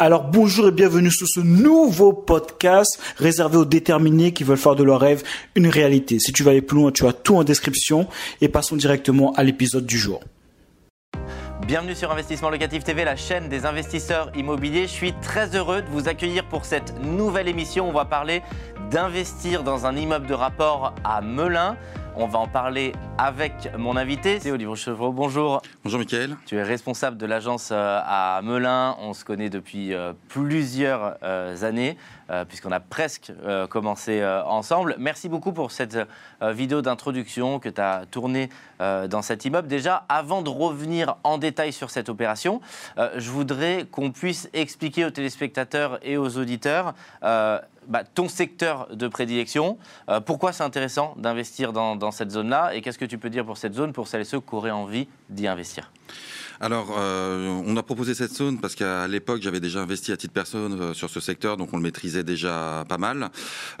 Alors bonjour et bienvenue sur ce nouveau podcast réservé aux déterminés qui veulent faire de leur rêve une réalité. Si tu veux aller plus loin, tu as tout en description et passons directement à l'épisode du jour. Bienvenue sur Investissement Locatif TV, la chaîne des investisseurs immobiliers. Je suis très heureux de vous accueillir pour cette nouvelle émission. On va parler d'investir dans un immeuble de rapport à Melun. On va en parler avec mon invité, c'est Olivier Chevreau. Bonjour. Bonjour Mickaël. Tu es responsable de l'agence euh, à Melun. On se connaît depuis euh, plusieurs euh, années, puisqu'on a presque commencé ensemble. Merci beaucoup pour cette vidéo d'introduction que tu as tournée dans cet immeuble. Déjà, avant de revenir en détail sur cette opération, je voudrais qu'on puisse expliquer aux téléspectateurs et aux auditeurs bah, ton secteur de prédilection. pourquoi c'est intéressant d'investir dans, dans cette zone-là et qu'est-ce que tu peux dire pour cette zone pour celles et ceux qui auraient envie d'y investir? Alors, euh, on a proposé cette zone parce qu'à l'époque, j'avais déjà investi à titre personne euh, sur ce secteur, donc on le maîtrisait déjà pas mal.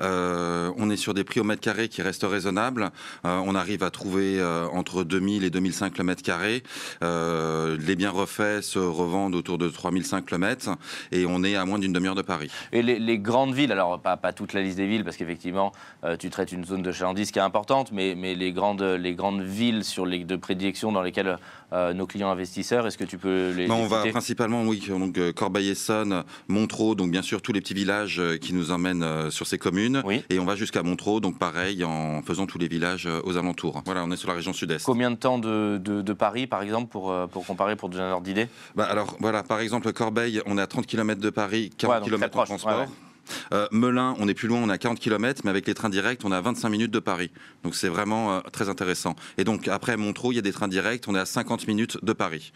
Euh, on est sur des prix au mètre carré qui restent raisonnables. on arrive à trouver entre 2000 et 2005 le mètre carré. les biens refaits se revendent autour de 3005 le mètre et on est à moins d'une demi-heure de Paris. Et les, grandes villes, alors pas, toute la liste des villes parce qu'effectivement, tu traites une zone de chalandise qui est importante, mais, mais les, grandes, les grandes villes sur les, de prédilection dans lesquelles nos clients investissent est-ce que tu peux les On va principalement, oui, donc euh, Corbeil-Essonne, Montreux, donc bien sûr tous les petits villages euh, qui nous emmènent euh, sur ces communes. Et on va jusqu'à Montreux, donc pareil, en faisant tous les villages aux alentours. Voilà, on est sur la région sud-est. Combien de temps de, de, Paris, par exemple, pour, pour comparer, pour donner un ordre d'idée? Bah Alors, voilà, par exemple, Corbeil, on est à 30 km de Paris, 40 km de transport. Melun, on est plus loin, on est à 40 km, mais avec les trains directs, on est à 25 minutes de Paris. Donc c'est vraiment euh, très intéressant. Et donc après Montreux, il y a des trains directs, on est à 50 minutes de Paris.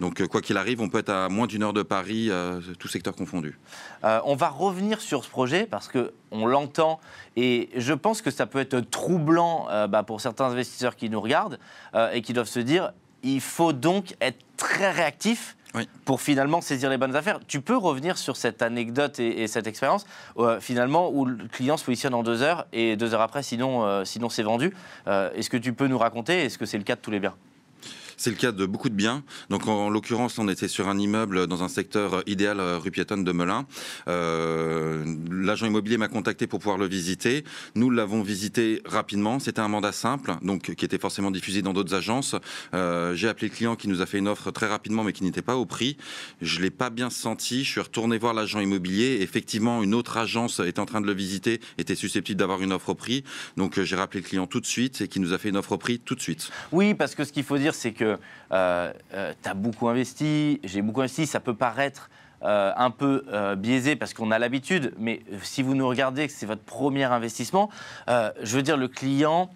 Donc, euh, quoi qu'il arrive, on peut être à moins d'une heure de Paris, tout secteur confondu. on va revenir sur ce projet parce que on l'entend et je pense que ça peut être troublant bah, pour certains investisseurs qui nous regardent et qui doivent se dire il faut donc être très réactif pour finalement saisir les bonnes affaires. Tu peux revenir sur cette anecdote et, cette expérience, euh, finalement, où le client se positionne en deux heures et deux heures après, sinon, euh, sinon c'est vendu. Euh, est-ce que tu peux nous raconter Est-ce que c'est le cas de tous les biens? C'est le cas de beaucoup de biens. Donc en, l'occurrence, on était sur un immeuble dans un secteur idéal rue piétonne de Melun. Euh, L'agent immobilier m'a contacté pour pouvoir le visiter. Nous l'avons visité rapidement. C'était un mandat simple, donc qui était forcément diffusé dans d'autres agences. Euh, J'ai appelé le client qui nous a fait une offre très rapidement, mais qui n'était pas au prix. Je l'ai pas bien senti. Je suis retourné voir l'agent immobilier. Effectivement, une autre agence était en train de le visiter, était susceptible d'avoir une offre au prix. Donc euh, j'ai rappelé le client tout de suite et qui nous a fait une offre au prix tout de suite. Oui, parce que ce qu'il faut dire, c'est que euh, euh, tu as beaucoup investi, j'ai beaucoup investi, ça peut paraître euh, un peu biaisé parce qu'on a l'habitude, mais si vous nous regardez, que c'est votre premier investissement, je veux dire, le client,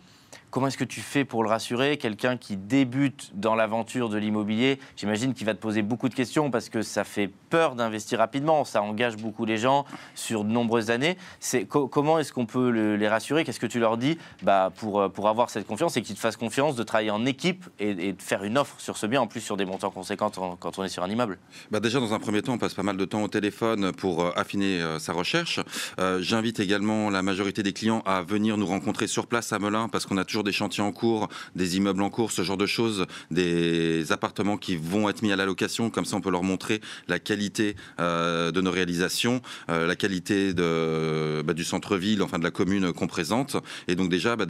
Comment est-ce que tu fais pour le rassurer Quelqu'un qui débute dans l'aventure de l'immobilier, j'imagine qu'il va te poser beaucoup de questions parce que ça fait peur d'investir rapidement, ça engage beaucoup les gens sur de nombreuses années. C'est, comment est-ce qu'on peut les rassurer? Qu'est-ce que tu leur dis bah, pour, euh, pour avoir cette confiance et qu'ils te fassent confiance de travailler en équipe et, de faire une offre sur ce bien, en plus sur des montants conséquents quand on est sur un immeuble? Bah Déjà, dans un premier temps, on passe pas mal de temps au téléphone pour euh, affiner euh, sa recherche. j'invite également la majorité des clients à venir nous rencontrer sur place à Melun parce qu'on a toujours des chantiers en cours, des immeubles en cours, ce genre de choses, des appartements qui vont être mis à la location. Comme ça, on peut leur montrer la qualité euh, de nos réalisations, euh, la qualité bah, du centre-ville, enfin de la commune qu'on présente. Et donc déjà, bah,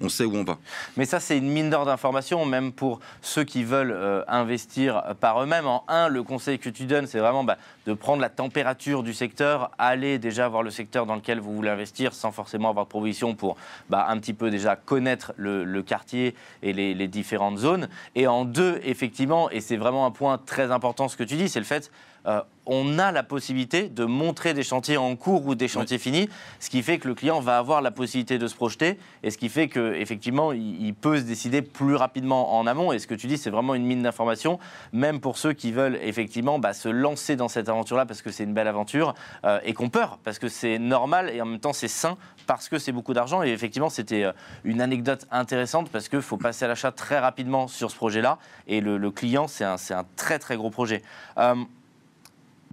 on sait où on va. Mais ça, c'est une mine d'or d'informations, même pour ceux qui veulent euh, investir par eux-mêmes. En un, le conseil que tu donnes, c'est vraiment bah, de prendre la température du secteur, aller déjà voir le secteur dans lequel vous voulez investir sans forcément avoir de provision pour un petit peu déjà connaître le, quartier et les, différentes zones. Et en deux, effectivement, et c'est vraiment un point très important ce que tu dis, c'est le fait euh, on a la possibilité de montrer des chantiers en cours ou des chantiers finis, ce qui fait que le client va avoir la possibilité de se projeter et ce qui fait qu'effectivement, il, il peut se décider plus rapidement en amont. Et ce que tu dis, c'est vraiment une mine d'informations, même pour ceux qui veulent effectivement bah, se lancer dans cette aventure-là parce que c'est une belle aventure euh, et qu'on peur parce que c'est normal et en même temps c'est sain parce que c'est beaucoup d'argent. Et effectivement, c'était euh, une anecdote intéressante parce qu'il faut passer à l'achat très rapidement sur ce projet-là et le, client, c'est un, un, très très gros projet.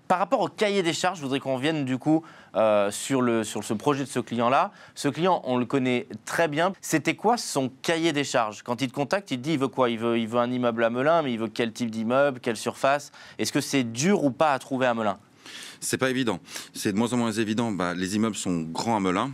Par rapport au cahier des charges, je voudrais qu'on vienne du coup euh, sur ce projet de ce client-là. Ce client, on le connaît très bien. C'était quoi son cahier des charges? Quand il te contacte, il te dit il veut quoi? Il veut, il veut un immeuble à Melun, mais il veut quel type d'immeuble, quelle surface? Est-ce que c'est dur ou pas à trouver à Melun? C'est pas évident. C'est de moins en moins évident. Bah, les immeubles sont grands à Melun,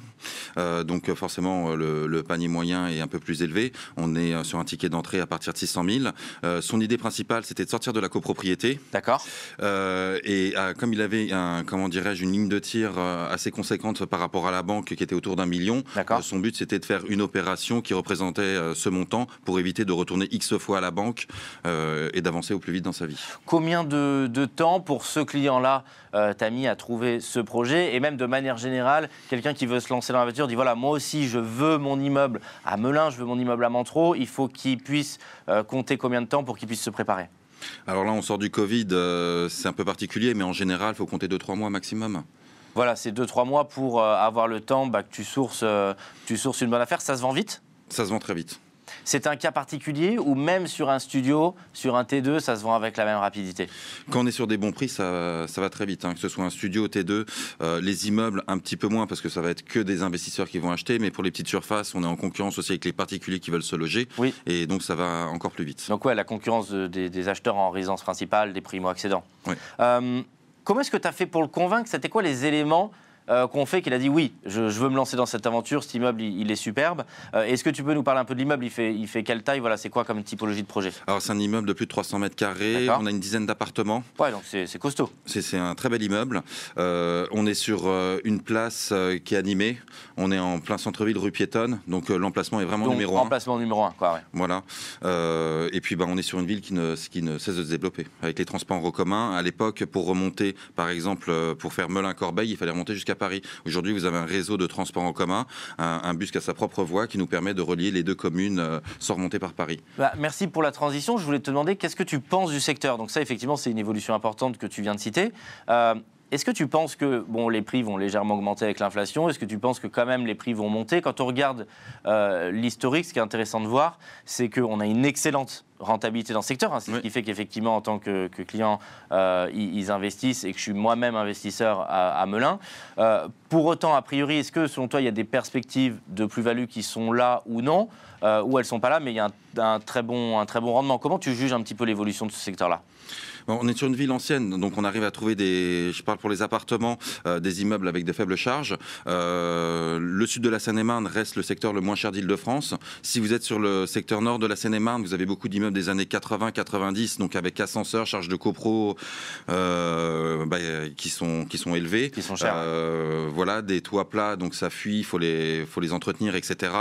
euh, donc euh, forcément le, le, panier moyen est un peu plus élevé. On est euh, sur un ticket d'entrée à partir de 600 000. Euh, son idée principale, c'était de sortir de la copropriété. D'accord. Euh, et comme il avait un, comment dirais-je, une ligne de tir assez conséquente par rapport à la banque qui était autour d'un million, son but c'était de faire une opération qui représentait ce montant pour éviter de retourner X fois à la banque et d'avancer au plus vite dans sa vie. Combien de, de temps pour ce client-là euh, t'as mis à trouver ce projet Et même de manière générale, quelqu'un qui veut se lancer dans la voiture dit voilà, moi aussi, je veux mon immeuble à Melun, je veux mon immeuble à Montreux. Il faut qu'il puisse euh, compter combien de temps pour qu'il puisse se préparer? Alors là, on sort du Covid, euh, c'est un peu particulier, mais en général, il faut compter 2-3 mois maximum. Voilà, c'est 2-3 mois pour avoir le temps bah, que tu sources, tu sources une bonne affaire. Ça se vend vite? Ça se vend très vite. C'est un cas particulier ou même sur un studio, sur un T2, ça se vend avec la même rapidité? Quand on est sur des bons prix, ça, va très vite. Hein. Que ce soit un studio T2, euh, les immeubles un petit peu moins parce que ça va être que des investisseurs qui vont acheter, mais pour les petites surfaces, on est en concurrence aussi avec les particuliers qui veulent se loger. Oui. Et donc ça va encore plus vite. Donc ouais, la concurrence des, acheteurs en résidence principale, des primo-accédants. Oui. Euh, comment est-ce que tu as fait pour le convaincre? C'était quoi les éléments euh, qu'on fait qu'il a dit oui, je, veux me lancer dans cette aventure, cet immeuble il, est superbe. Euh, est-ce que tu peux nous parler un peu de l'immeuble il fait, il fait quelle taille Voilà, c'est quoi comme typologie de projet? Alors c'est un immeuble de plus de 300 mètres carrés, on a une dizaine d'appartements. Ouais, donc c'est costaud. C'est un très bel immeuble. Euh, on est sur une place qui est animée. On est en plein centre-ville, rue piétonne, donc l'emplacement est vraiment numéro un. Emplacement numéro un, quoi. Ouais. Voilà. et puis bah, on est sur une ville qui ne, qui ne cesse de se développer avec les transports en commun. À l'époque, pour remonter, par exemple, pour faire Melun-Corbeil, il fallait remonter jusqu'à Paris. Aujourd'hui, vous avez un réseau de transport en commun, un, bus qui a sa propre voie qui nous permet de relier les deux communes euh, sans remonter par Paris. Bah, merci pour la transition. Je voulais te demander qu'est-ce que tu penses du secteur? Donc ça, effectivement, c'est une évolution importante que tu viens de citer. Euh, est-ce que tu penses que bon, les prix vont légèrement augmenter avec l'inflation? Est-ce que tu penses que quand même les prix vont monter? Quand on regarde euh, l'historique, ce qui est intéressant de voir, c'est qu'on a une excellente rentabilité dans le secteur. Hein. c'est ce qui fait qu'effectivement, en tant que, client, euh, ils, investissent et que je suis moi-même investisseur à, Melun. Euh, pour autant, a priori, est-ce que selon toi, il y a des perspectives de plus-value qui sont là ou non? Ou elles ne sont pas là, mais il y a un, très bon, un très bon rendement Comment tu juges un petit peu l'évolution de ce secteur-là? On est sur une ville ancienne, donc on arrive à trouver des, je parle pour les appartements, euh, des immeubles avec de faibles charges. Euh, le sud de la Seine-et-Marne reste le secteur le moins cher d'Île-de-France. Si vous êtes sur le secteur nord de la Seine-et-Marne, vous avez beaucoup d'immeubles des années 80-90, donc avec ascenseur, charges de copro euh, bah, qui sont qui sont élevées, qui sont chers. voilà, des toits plats, donc ça fuit, il faut les faut les entretenir, etc.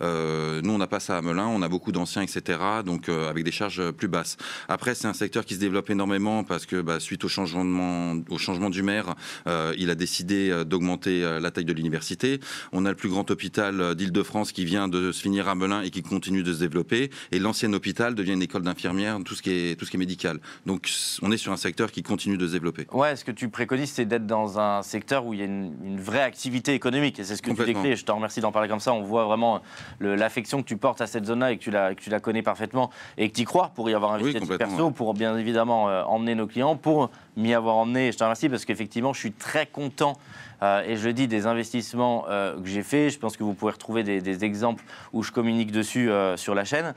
nous, on n'a pas ça à Melun, on a beaucoup d'anciens, etc. Donc avec des charges plus basses. Après, c'est un secteur qui se développe énormément parce que bah, suite au changement, au changement du maire, euh, il a décidé euh, d'augmenter euh, la taille de l'université. On a le plus grand hôpital d'Île-de-France qui vient de se finir à Melun et qui continue de se développer. Et l'ancien hôpital devient une école d'infirmières, tout ce qui est tout ce qui est médical. Donc on est sur un secteur qui continue de se développer. Ouais, ce que tu préconises, c'est d'être dans un secteur où il y a une, vraie activité économique. Et c'est ce que tu décris. je te remercie d'en parler comme ça. On voit vraiment l'affection que tu portes à cette zone-là et que tu la, que tu la connais parfaitement et que tu y crois pour y avoir investi oui, perso, pour bien évidemment euh, emmener nos clients, pour m'y avoir emmené. Je te remercie parce qu'effectivement, je suis très content. Euh, et je le dis, des investissements euh, que j'ai faits. Je pense que vous pouvez retrouver des, exemples où je communique dessus sur la chaîne.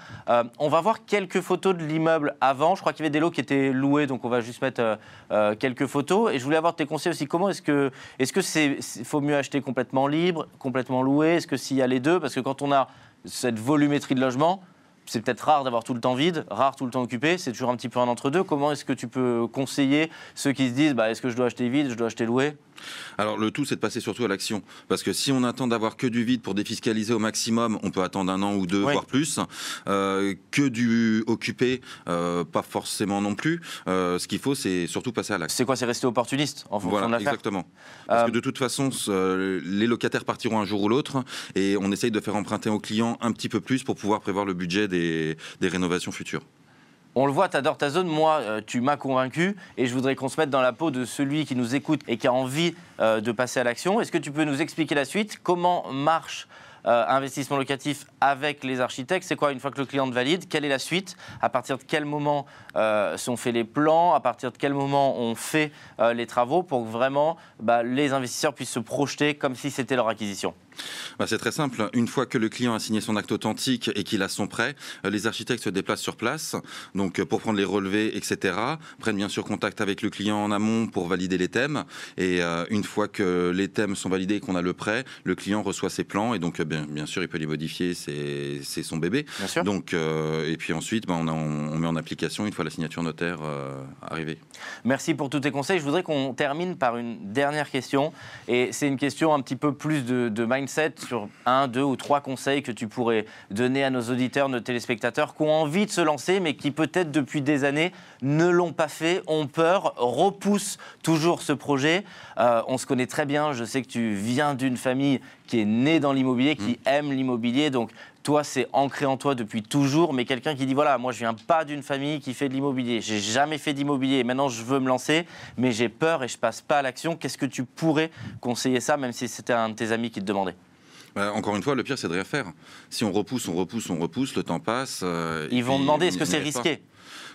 on va voir quelques photos de l'immeuble avant. Je crois qu'il y avait des lots qui étaient loués, donc on va juste mettre quelques photos. Et je voulais avoir tes conseils aussi. Comment est-ce que, est-ce que c'est, faut mieux acheter complètement libre, complètement loué? Est-ce que s'il y a les deux? Parce que quand on a cette volumétrie de logement, c'est peut-être rare d'avoir tout le temps vide, rare tout le temps occupé, c'est toujours un petit peu un entre-deux. Comment est-ce que tu peux conseiller ceux qui se disent bah, est-ce que je dois acheter vide, je dois acheter loué? Alors le tout, c'est de passer surtout à l'action. Parce que si on attend d'avoir que du vide pour défiscaliser au maximum, on peut attendre un an ou deux, voire plus. Euh, que du occupé, euh, pas forcément non plus. Euh, ce qu'il faut, c'est surtout passer à l'action. C'est quoi C'est rester opportuniste en fonction voilà, de Exactement. Parce que de toute façon, les locataires partiront un jour ou l'autre et on essaye de faire emprunter aux clients un petit peu plus pour pouvoir prévoir le budget des rénovations futures. On le voit, t'adores ta zone. Moi, euh, tu m'as convaincu et je voudrais qu'on se mette dans la peau de celui qui nous écoute et qui a envie euh, de passer à l'action. Est-ce que tu peux nous expliquer la suite? Comment marche euh, investissement locatif avec les architectes? C'est quoi une fois que le client te valide Quelle est la suite? À partir de quel moment sont faits les plans? À partir de quel moment on fait les travaux pour que vraiment bah, les investisseurs puissent se projeter comme si c'était leur acquisition? C'est très simple. Une fois que le client a signé son acte authentique et qu'il a son prêt, euh, les architectes se déplacent sur place donc euh, pour prendre les relevés, etc. Prennent bien sûr contact avec le client en amont pour valider les thèmes. Et euh, une fois que les thèmes sont validés et qu'on a le prêt, le client reçoit ses plans et donc bien, bien sûr il peut les modifier, c'est son bébé. Bien sûr. Donc, et puis ensuite, bah, on, on, met en application une fois la signature notaire arrivée. Merci pour tous tes conseils. Je voudrais qu'on termine par une dernière question. Et c'est une question un petit peu plus de, de mindset sur un, deux ou trois conseils que tu pourrais donner à nos auditeurs, nos téléspectateurs qui ont envie de se lancer, mais qui peut-être depuis des années ne l'ont pas fait, ont peur, repoussent toujours ce projet. Euh, on se connaît très bien. Je sais que tu viens d'une famille qui est née dans l'immobilier, qui mmh. aime l'immobilier. Donc toi, c'est ancré en toi depuis toujours, mais quelqu'un qui dit voilà, moi je viens pas d'une famille qui fait de l'immobilier, j'ai jamais fait d'immobilier, maintenant je veux me lancer, mais j'ai peur et je passe pas à l'action. Qu'est-ce que tu pourrais conseiller ça, même si c'était un de tes amis qui te demandait? Bah, encore une fois, le pire, c'est de rien faire. Si on repousse, on repousse, on repousse, le temps passe. Euh, Ils vont demander est-ce que c'est risqué?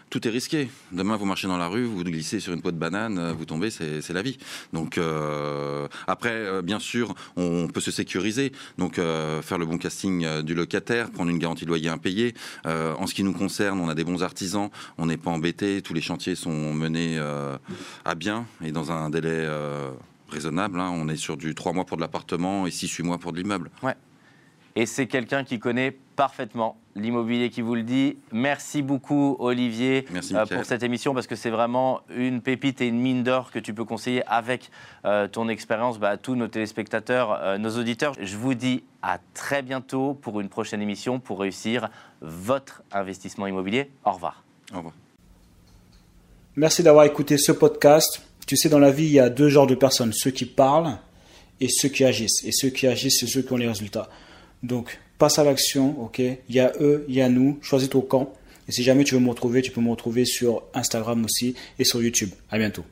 Tout est risqué. Demain, vous marchez dans la rue, vous glissez sur une peau de banane, euh, vous tombez, c'est la vie. Donc euh, après, bien sûr, on peut se sécuriser. Donc faire le bon casting du locataire, prendre une garantie de loyer impayé. en ce qui nous concerne, on a des bons artisans, on n'est pas embêté. Tous les chantiers sont menés à bien et dans un délai raisonnable. Hein. On est sur du 3 mois pour de l'appartement et 6-8 mois pour de l'immeuble. Ouais. Et c'est quelqu'un qui connaît parfaitement l'immobilier qui vous le dit. Merci beaucoup Olivier euh, pour cette émission parce que c'est vraiment une pépite et une mine d'or que tu peux conseiller avec euh, ton expérience bah, à tous nos téléspectateurs, euh, nos auditeurs. Je vous dis à très bientôt pour une prochaine émission pour réussir votre investissement immobilier. Au revoir. Au revoir. Merci d'avoir écouté ce podcast. Tu sais, dans la vie, il y a deux genres de personnes, ceux qui parlent et ceux qui agissent. Et ceux qui agissent, c'est ceux qui ont les résultats. Donc, passe à l'action, ok? Il y a eux, il y a nous, choisis ton camp. Et si jamais tu veux me retrouver, tu peux me retrouver sur Instagram aussi et sur YouTube. À bientôt.